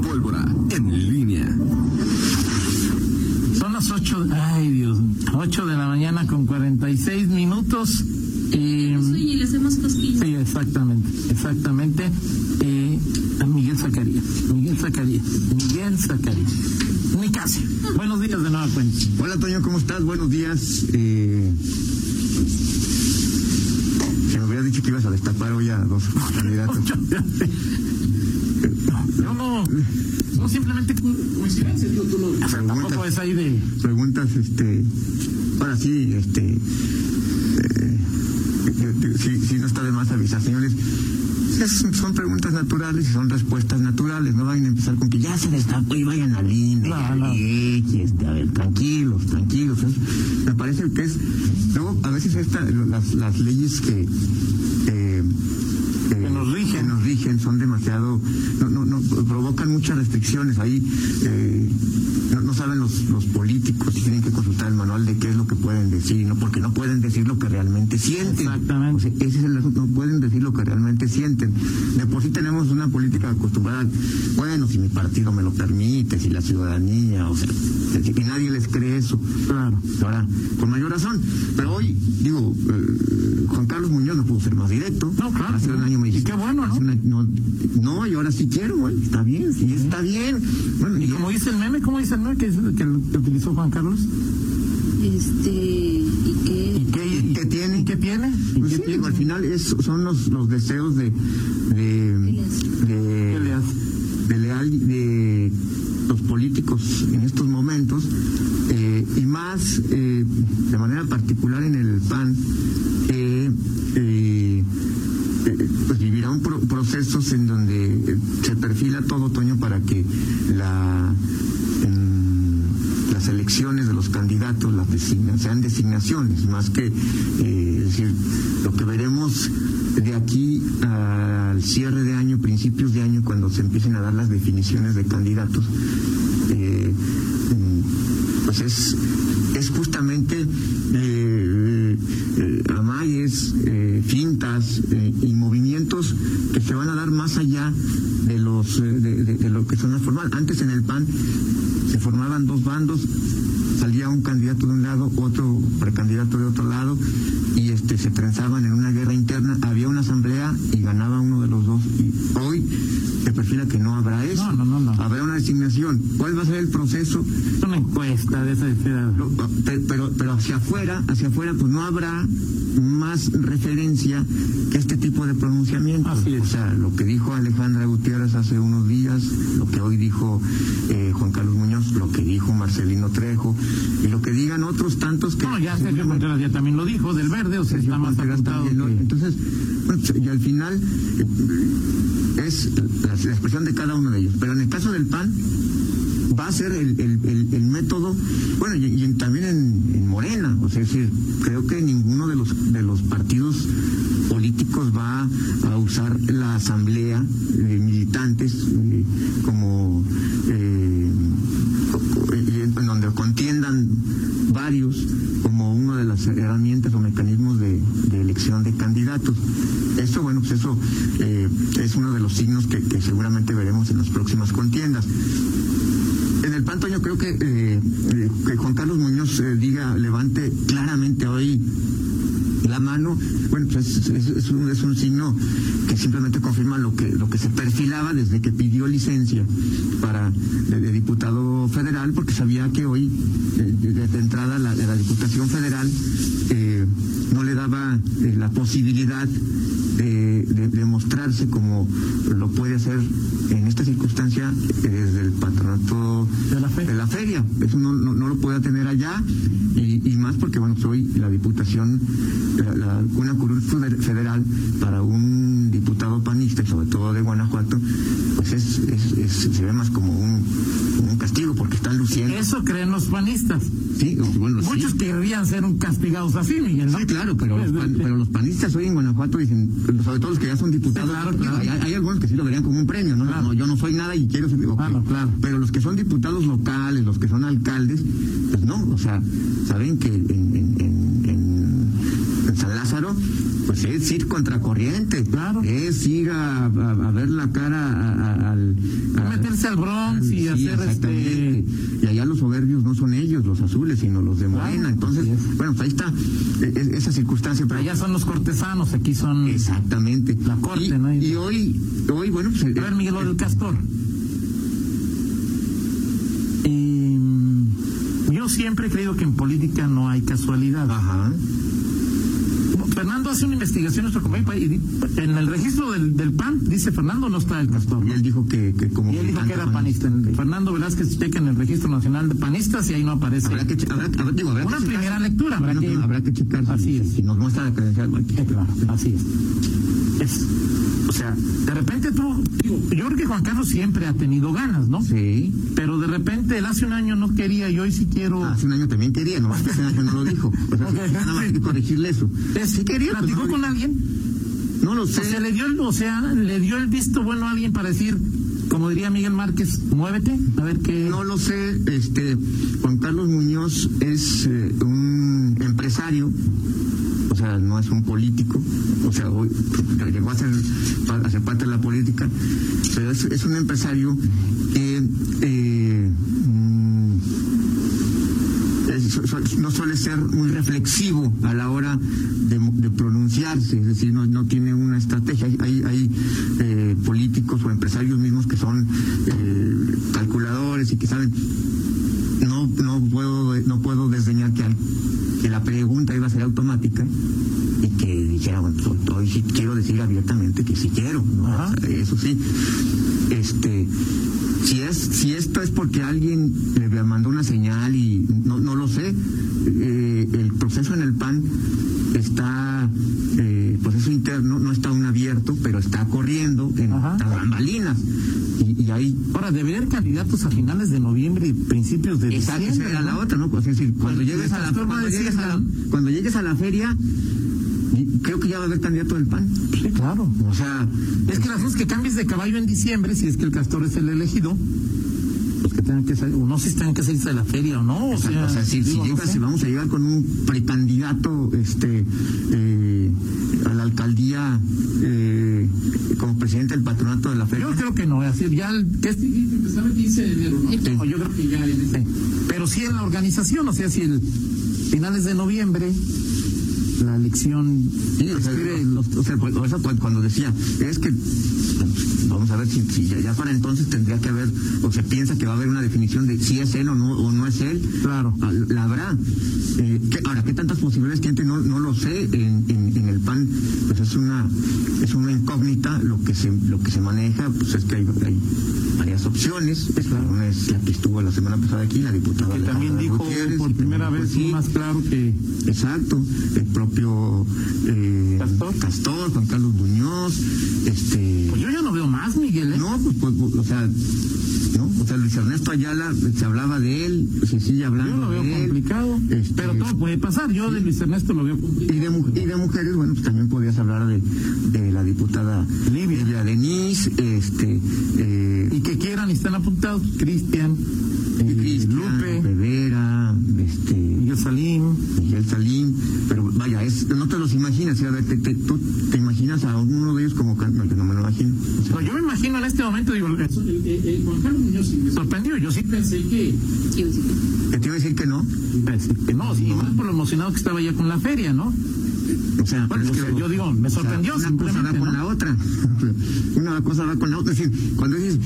pólvora en línea. Son las 8, ay Dios, 8 de la mañana con 46 minutos. Eh, y le hacemos cosquillas. Sí, exactamente, exactamente. Eh, Miguel Zacarías, Miguel Zacarías, Miguel Zacarías. Ni casi. Buenos días de nueva cuenta. Hola Toño, ¿cómo estás? Buenos días. Eh, se me hubiera dicho que ibas a destapar hoy a dos candidatos. No, no simplemente coincidencia, tú, tú lo, tampoco es ahí de... Preguntas, este, ahora sí, este, eh, si, si no está de más avisar, señores, son preguntas naturales y son respuestas naturales. No vayan a empezar con que ya se destapó y vayan a INE. No, no. Este, a ver, tranquilos, tranquilos. me parece que es. Luego, a veces esta, las, las leyes que. Eh, son demasiado. No, no, no, provocan muchas restricciones. Ahí. Eh, no, saben los, los políticos y tienen que consultar el manual de qué es lo que pueden decir, no porque no pueden decir lo que realmente sienten. Exactamente. ese es el asunto, no pueden decir lo que realmente sienten. De por sí tenemos una política acostumbrada, bueno, si mi partido me lo permite, si la ciudadanía, o sea, que nadie les cree eso. Claro. Ahora, con mayor razón. Pero hoy, digo, eh, Juan Carlos Muñoz no pudo ser más directo. No, claro. Hace un año me dijiste. qué bueno, ¿no? ¿No? y ahora sí quiero, güey. Está bien, sí, está bien. Bueno, y, como dice el meme, ¿cómo dice el meme que, que, que utilizó Juan Carlos? Este, ¿y qué? ¿Y qué, qué tiene? ¿Qué tiene? Pues sí, al final es, son los, los deseos de de, de, más que eh, decir, lo que veremos de aquí al cierre de año, principios de año, cuando se empiecen a dar las definiciones de candidatos, eh, pues es, es justamente eh, eh amayes, fintas y que se van a dar más allá de los de, lo que son las formales. Antes en el PAN se formaban dos bandos, salía un candidato de un lado, otro precandidato de otro lado, y este se trenzaban en una guerra interna, había una asamblea y ganaba uno de los dos. Y hoy se perfila que no habrá eso. No, no, no, Habrá una designación. ¿Cuál va a ser el proceso? Una encuesta de esa pero, pero hacia afuera, hacia afuera, pues no habrá más referencia que este tipo de pronunciamientos. O sea, lo que dijo Alejandra Gutiérrez hace unos días, lo que hoy dijo eh, Juan Carlos Muñoz, lo que dijo Marcelino Trejo, y lo que digan otros tantos que... No, ya Sergio Contreras ya también lo dijo, del verde, o sea, está más Entonces, bueno, y al final eh, es la, expresión de cada uno de ellos. Pero en el caso del PAN, va a ser el, método, bueno, y, también en, Morena, o sea, es decir, creo que ninguno de los, de los partidos políticos va a usar la asamblea de militantes eh, como eh, en donde contiendan varios como una de las herramientas o mecanismos de, elección de candidatos. Eso, bueno, pues eso eh, es uno de los signos que, seguramente veremos en las próximas contiendas. En el panto yo creo que, eh, que Juan Carlos Muñoz eh, diga, levante claramente hoy la mano, bueno, pues es, un, es, un, signo que simplemente confirma lo que, lo que se perfilaba desde que pidió licencia para federal, porque sabía que hoy, desde entrada, la, la Diputación Federal eh, no le daba eh, la posibilidad de, de, mostrarse como lo puede hacer en esta circunstancia desde el patronato de la, de la feria. Eso no, no, lo puede tener allá y, y, más porque, bueno, soy la Diputación, la, una curul federal para un diputado panista y sobre todo de Guanajuato, pues es, es, se ve más como un, están luciendo. Eso creen los panistas. Sí, bueno, Muchos querrían ser un castigados así, Miguel. Sí, claro, pero los, pero los panistas hoy en Guanajuato dicen, sobre todo los que ya son diputados, Hay, algunos que sí lo verían como un premio, ¿no? yo no soy nada y quiero ser. Claro, claro. Pero los que son diputados locales, los que son alcaldes, pues no, o sea, saben que en, en, en San Lázaro pues es ir contracorriente, claro. es ir a, ver la cara al... A, meterse al Bronx y Sí, hacer este. Y allá los soberbios no son ellos, los azules, sino los de Morena. Entonces, es. bueno, pues ahí está eh, eh, esa circunstancia. Pero Allá son los cortesanos, aquí son. Exactamente. La corte, y, ¿no? y hoy, hoy, bueno, pues. A ver, Miguel, lo del castor. Eh, yo siempre he creído que en política no hay casualidad. Ajá. Fernando hace una investigación, nuestro compañero, y en el registro del, del PAN dice Fernando no está el castor. Él dijo que, que como. Y él dijo que era panista. panista. En- Fernando Velázquez checa en el registro nacional de panistas y ahí no aparece. Habrá que, habrá, habrá- digo, habrá Una que checar. primera lectura, habrá que- que checar si, Así es. si nos muestra la credencial. Eh, claro, así es. Es, o sea, de repente tú, digo, yo creo que Juan Carlos siempre ha tenido ganas, ¿no? Sí. Pero de repente él hace un año no quería y hoy sí quiero. Hace un año también quería, nomás que hace un año no lo dijo. Nada más hay que corregirle eso. Es- Sí quería, pues, ¿Platicó con alguien? no lo sé. O sea, le dio el, o sea, le dio el visto bueno a alguien para decir, como diría Miguel Márquez, muévete, a ver qué. No lo sé, este Juan Carlos Muñoz es eh, un empresario, sea, no es un político, o sea, hoy llegó a ser, parte de la política, pero es, un empresario que eh, mm, no suele ser muy reflexivo a la hora de, pronunciarse, es decir, no, no tiene una estrategia. Hay, hay, hay, eh, políticos o empresarios mismos que son eh, calculadores y que saben. No, no puedo, no puedo desdeñar que, al- que la pregunta iba a ser automática y que dijera, bueno, pues, hoy sí quiero decir abiertamente que sí quiero, ¿no? Ajá. O sea, eso sí. Este, si es, si esto es porque alguien le mandó una señal y no, no lo sé, eh, el proceso en el PAN está, eh, proceso interno, no está aún abierto, pero está corriendo en las bambalinas. Y, y ahí Ahora, debería haber candidatos a finales de noviembre y principios de Esa, esa diciembre. era la otra, ¿no? Pues, es decir, cuando llegues, a la, cuando, llegues a la, la- cuando llegues a la feria, creo que ya va a haber candidato del PAN. Sí, claro. O sea, Es que las cosas que cambies de caballo en diciembre, si es que el castor es el elegido, pues que tengan que salir, o no sé si tengan que salirse de la feria o no. O sea, sea, o sea, si, si digo, no llegas, sé. si vamos a llegar con un precandidato este, eh, a la alcaldía eh, como presidente del patronato de la feria. Yo creo que no, es decir, ya el, que el 15 de enero, ¿no? Sí. No, yo creo que ya en ese- Pero sí en la organización, o sea, si el finales de noviembre la elección Sí, o sea, escribe o- o sea, cu- o sea, cu- cuando decía, es que vamos a ver si, si ya, ya para entonces tendría que haber, o se piensa que va a haber una definición de si es él o no, o no es él. Claro. Ah, La habrá. Eh, ¿qué- ahora, ¿qué tantas posibilidades tiene? No, no lo sé. En, en, en el PAN, es una, es una incógnita. Lo que se, lo que se maneja, pues es que hay, hay varias opciones. Una es la que estuvo la semana pasada aquí, la diputada. que también dijo Gutiérrez, por primera también vez sí. más claro que Exacto, el propio eh, Castor. Castor, Juan Carlos Muñoz, este, pues yo ya no veo más, Miguel, ¿eh? no, pues, pues, pues, o sea, no, o sea, Luis Ernesto Ayala se hablaba de él, se sigue yo hablando lo veo de él, complicado, este, pero todo puede pasar. Yo de Luis Ernesto lo veo y complicado. de, y de mujeres, bueno, pues también podías hablar de, de la diputada Livia. Denise, este, eh, Y que quieran y están apuntados, Cristian, eh, Lupe, Rivera, este, Miguel Salim. Miguel Salín, pero vaya, es, no te los imaginas, a ver, te, te- tú te imaginas a uno de ellos como no, yo no me imagino. o sea, No, yo me imagino en este momento, digo, el, el- el Juan Carlos Muñoz sí me sorprendió. Yo sí pensé que, te iba a decir que no, pensé que no, sí, más por lo emocionado que estaba ya con la feria, ¿no? o sea, Bueno, pero es que yo digo, me o sea, sorprendió una cosa va con ¿no? la otra, una cosa va con la otra, es decir, cuando dices,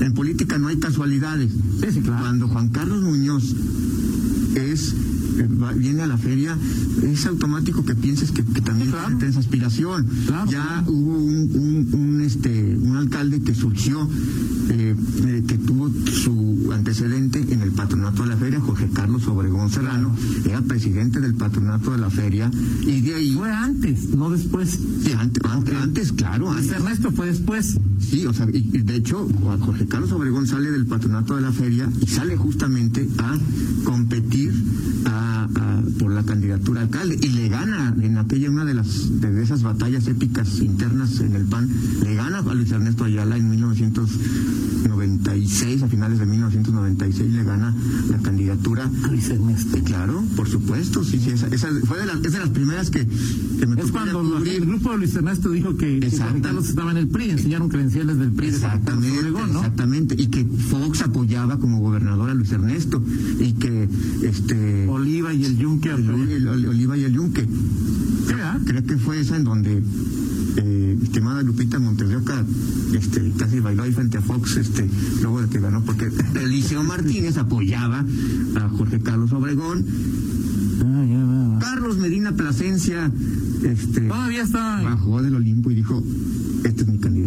en política no hay casualidades, Sí, sí, claro. cuando Juan Carlos Muñoz es viene a la feria, es automático que pienses que, que también claro. tienes aspiración. Claro, ya claro. hubo un, un, un, este un alcalde que surgió, eh, eh, que tuvo su antecedente en el patronato de la feria, Jorge Carlos Obregón Serrano, era presidente del patronato de la feria, y de ahí, Fue antes, no después. sí, antes, antes, antes, claro, antes, Ernesto fue después. Sí, o sea, y, de hecho, Jorge Carlos Obregón sale del patronato de la feria y sale justamente a competir a- a- por la candidatura a alcalde y le gana en aquella una de las de esas batallas épicas internas en el PAN, le gana a Luis Ernesto Ayala en 1990 1996, a finales de 1996, le gana la candidatura. Luis Ernesto. Y claro, por supuesto, sí, sí, esa, esa fue de las, es de las primeras que, que me Es cuando el grupo de Luis Ernesto dijo que, que Carlos estaba en el PRI, enseñaron del PRI de Exactamente, exactamente. Y que Fox apoyaba como gobernador a Luis Ernesto. Y que este Oliva y el Yunque. el, el- el Oliva y el Yunque. ¿verdad? Creo que fue esa en donde eh, estimada Lupita Monterrioca este, casi bailó ahí frente a Fox este, luego de que ganó, porque Eliseo Martínez apoyaba a Jorge Carlos Obregón. Ah, ya, va, va. Carlos Medina Plasencia este, Todavía está. bajó del Olimpo y dijo,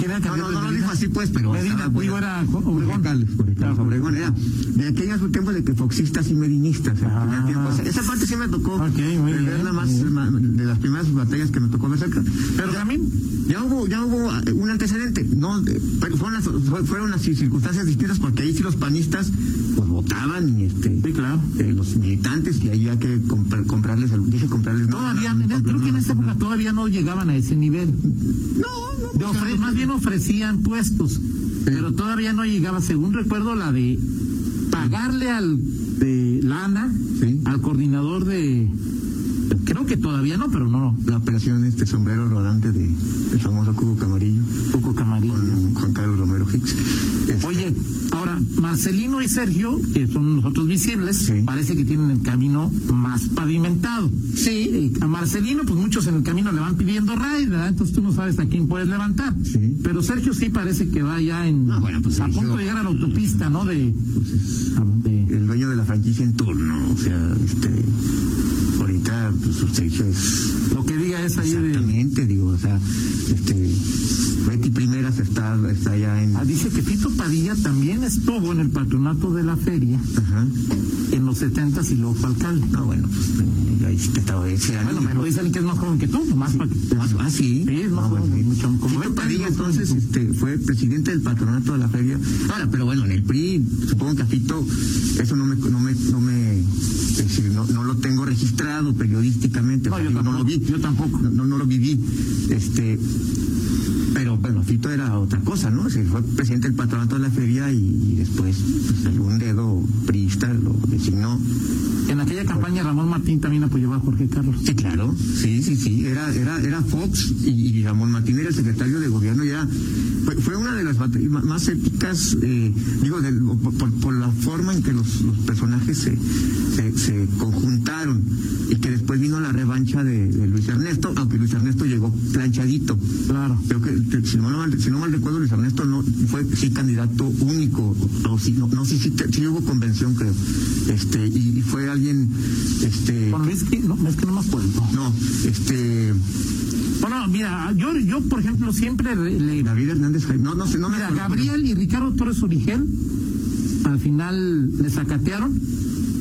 ¿Y quién era el No, no, no de lo dijo así pues, pero... Medina, pues, digo, era Obregón. Era de aquellos tiempos de que foxistas y medinistas. en Ah. O sea, esa parte sí me tocó muy eh, bien, más, bien. de las primeras batallas que me tocó ver cerca. Pero también, Ya hubo, ya hubo eh, un antecedente, no, eh, fueron las, fue- fueron las circunstancias distintas porque ahí sí los panistas pues votaban y este sí, claro. eh, los militantes y ahí había que comprar- comprarles, dije comprarles no, Todavía, no, no, creo que en no, esa no, época todavía no llegaban a ese nivel. no, De ofre- más bien ofrecían puestos, pero todavía no llegaba, según recuerdo, la de pagarle al de lana Sí. al coordinador de creo que todavía no, pero no, la operación este sombrero rodante de el famoso Cubo Camarillo poco camarillo. con Juan Carlos Romero Hicks. Este, Oye, ahora, Marcelino y Sergio, que son los otros visibles, Sí. parece que tienen el camino más pavimentado. Sí. A Marcelino, pues muchos en el camino le van pidiendo raid, ¿verdad? Entonces tú no sabes a quién puedes levantar. Sí. Pero Sergio sí parece que va ya en, Ah, bueno, pues a Sergio- punto de llegar a la autopista, ¿no? De, de- el dueño de la franquicia en turno, o sea, este pues lo que diga es ahí exactamente, digo, o sea, este Betty Primeras está, está ya en Ah, dice que Tito Padilla también estuvo en el patronato de la feria en los 70 y luego fue alcalde. No, bueno, pues ahí sí te estaba año. Bueno, me lo dice alguien que es más joven que tú, más que... Ah, sí. Sí, Padilla, entonces, este, fue presidente del patronato de la feria. Ahora, pero bueno, en el PRI, supongo que a Tito, eso no me, no me, no me, no, no lo tengo registrado periodísticamente. No, yo digo, no lo vi. yo tampoco. No, no, lo viví. Este, pero bueno, Tito era otra cosa, ¿no? Se fue presidente del patronato de la feria y, y después, pues, algún dedo priista lo designó. En aquella campaña Ramón Martín también apoyaba a Jorge Carlos. Sí, claro, sí, sí, sí, era, era, era Fox y, y Ramón Martín era el secretario de gobierno, ya fue, fue una de las batallas más épicas, eh, digo, del- por, la forma en que los, los personajes se, se, se conjuntaron y que después vino la revancha de, de Luis Ernesto, aunque Luis Ernesto llegó planchadito. Claro. Creo que, que si, no mal, si no mal recuerdo, Luis Ernesto no fue sí candidato único, o sí, no, no sí, sí, sí hubo convención, creo. Este, y, y fue alguien, este, Con Luis, ¿qué? no, es que no me acuerdo. no, este, Bueno, mira, yo, yo por ejemplo, siempre le... David Hernández, no, no sé, no me mira, acuerdo. Gabriel y Ricardo Torres Origel al final le sacatearon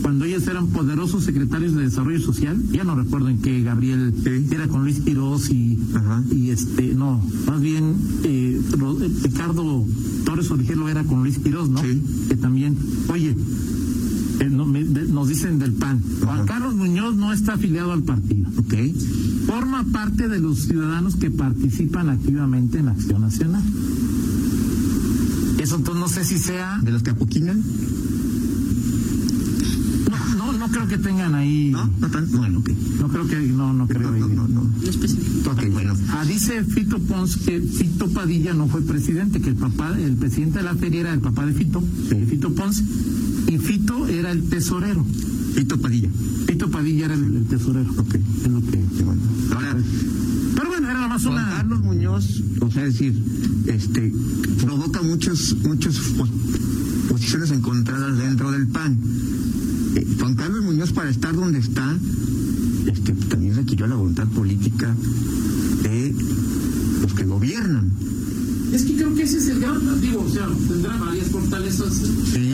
cuando ellos eran poderosos secretarios de desarrollo social. Ya no recuerdo en qué Gabriel Sí. era con Luis Quiroz y, Ajá. y este, no, más bien eh, eh, Ricardo Torres Origel lo era con Luis Quiroz, ¿no? Sí. Que también, oye, eh, no, me- de- nos dicen del PAN. Juan. Carlos Muñoz no está afiliado al partido. Ok, Forma parte de los ciudadanos que participan activamente en Acción Nacional. Eso entonces no sé si sea. de los que apoquinan, No, no, no creo que tengan ahí. ¿no? No tan, bueno, ok. No creo que. No, no creo No, ahí. no, no, no. No especifico. Ok, bueno. Ah, dice Fito Pons que Fito Padilla no fue presidente, que el papá, el presidente de la feria era el papá de Fito, Sí. de Fito Pons, y Fito era el tesorero. Tito Padilla. Fito Padilla era el, el tesorero. Ok. Es lo que. Sí, bueno. Ahora, Pero bueno, era nada más una. Carlos Muñoz, o sea, es decir, este, provoca muchos, muchos pos- posiciones encontradas dentro del PAN. Eh, Juan Carlos Muñoz, para estar donde está, este, también requirió la voluntad política de los que gobiernan. Es que creo que ese es el gran, digo, o sea, tendrá varias fortalezas. Sí.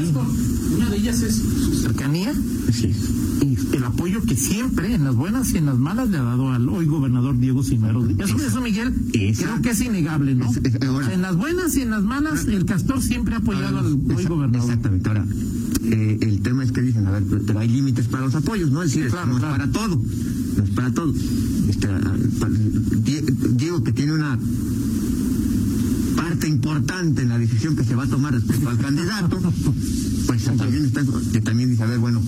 Una de ellas es su cercanía es. y el apoyo que siempre, en las buenas y en las malas, le ha dado al hoy gobernador Diego Sinero. Eso, eso Miguel, creo que es innegable, ¿no? Es- en las buenas y en las malas, el castor siempre ha apoyado al hoy gobernador. Exactamente. Ahora, eh, el tema es que dicen, a ver, pero, hay límites para los apoyos, ¿no? Es decir, claro, no claro. es para todo. No es para todo. Este, ah, Diego, que tiene una parte importante en la decisión que se va a tomar respecto al candidato, pues también está, que también dice, a ver, bueno,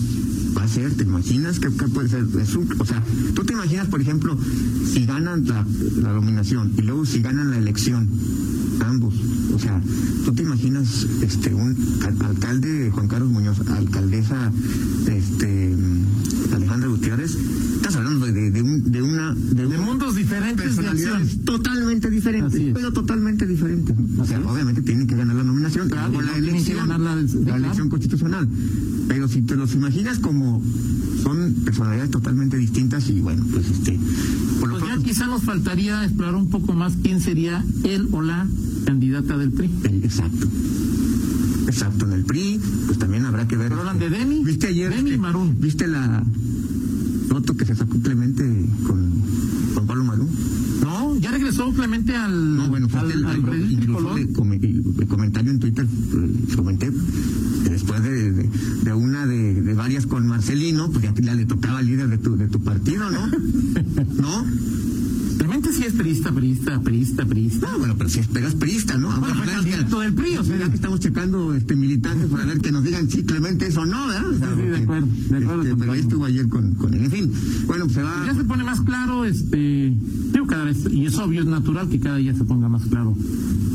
va a ser, ¿te imaginas qué, puede ser? o sea, tú te imaginas, por ejemplo, si ganan la, la nominación y luego si ganan la elección, ambos, o sea, tú te imaginas este un alcalde Juan Carlos Muñoz, alcaldesa este la elección, la, la elección constitucional. Pero si te los imaginas como son personalidades totalmente distintas y bueno, pues este por pues ya quizá nos faltaría explorar un poco más quién sería él o la candidata del PRI. Exacto. Exacto, en el PRI, pues también habrá que ver. hablan de Demi. ¿Viste ayer? Demi este, Marún. ¿Viste la foto que se sacó Clemente con, con Pablo Marún? No, ya regresó Clemente al. No, bueno, fue al, el, al, el, comentario en Twitter, comenté, después de, de, de una de, de, varias con Marcelino, pues ya, ya le tocaba al líder de tu, de tu partido, ¿no? ¿No? Realmente sí es perista, perista, perista, perista. No, bueno, pero si es, pero es perista, ¿no? Bueno, candidato del PRI, o sea. ya que estamos checando este militantes para ver que nos digan si Clemente es o no, ¿verdad? Este, pero ahí estuvo ayer con, con él. En fin, bueno, pues se va. Ya se pone más claro, este, digo cada vez, y es obvio, es natural que cada día se ponga más claro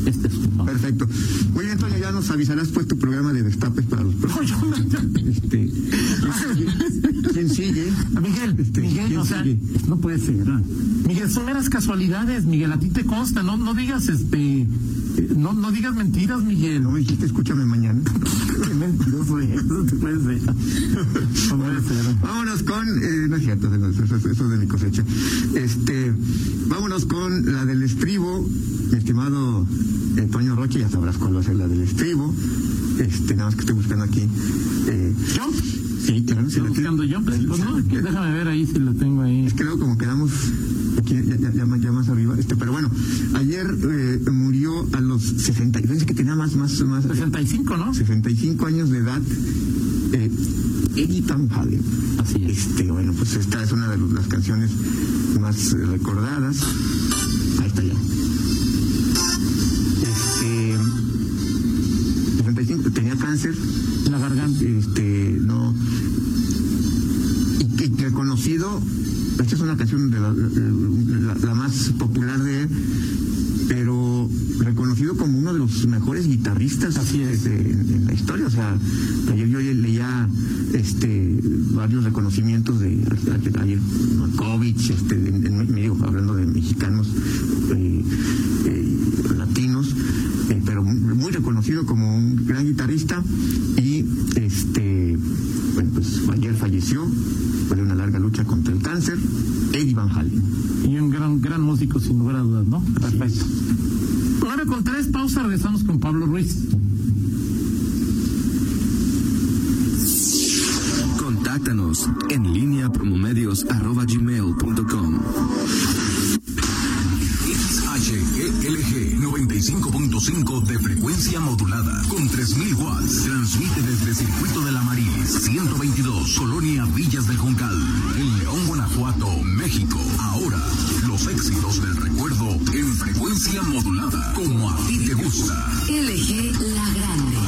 este asunto. Perfecto. Muy bien, Toño, ya nos avisarás pues tu programa de destapes para los próximos. Este, ¿Quién sigue? Miguel, Este, Miguel, ¿quién o sea, sigue? no puede ser. ¿no? Miguel, son meras casualidades, Miguel, a ti te consta, no, no digas este, no, no digas mentiras, Miguel. No me dijiste, escúchame mañana. Qué mentiroso no te puede ser. No puede ser. Vámonos con, eh, no es cierto, eso, eso- eso es de mi cosecha. Este, vámonos con la del estribo, mi estimado eh, Toño Roche, ya sabrás cuál va a ser la del estribo. Este, nada más que estoy buscando aquí. Eh, Jump, sí, claro, sí, estoy buscando tiene- Jump, pues no, que déjame ver ahí si lo tengo ahí. Es que luego como quedamos aquí ya, ya, ya más- ya más arriba, este, pero bueno, ayer eh, murió a los 60, yo pensé que tenía más, más, más, 65, ¿no? 65 años de edad, eh, Eddie Van Halen. Así es. Este, bueno, pues esta es una de las canciones más recordadas. Ahí está ya. Este, 65, tenía cáncer, La garganta. este, no. Y que, que reconocido, esta es una canción de la, la- la más popular de él, reconocido como uno de los mejores guitarristas Así es. de- en, la historia. O sea, ayer yo leía este varios reconocimientos de ayer Markovich, este, me digo, hablando de mexicanos eh, eh, latinos, eh, pero muy, reconocido como un gran guitarrista y este bueno pues ayer falleció fue de una larga lucha contra el cáncer Eddie Van Halen Y un gran, gran músico, sin lugar a dudas, ¿no? Perfecto. Ahora con tres pausas regresamos con Pablo Ruiz. Contáctanos en línea promomedios 95.5 de frecuencia modulada con 3000 watts. Transmite desde el circuito de la Maris 122, Colonia Villas del Juncal, en León, Guanajuato, México. Ahora, los éxitos del recuerdo en frecuencia modulada, como a ti te gusta. LG La Grande.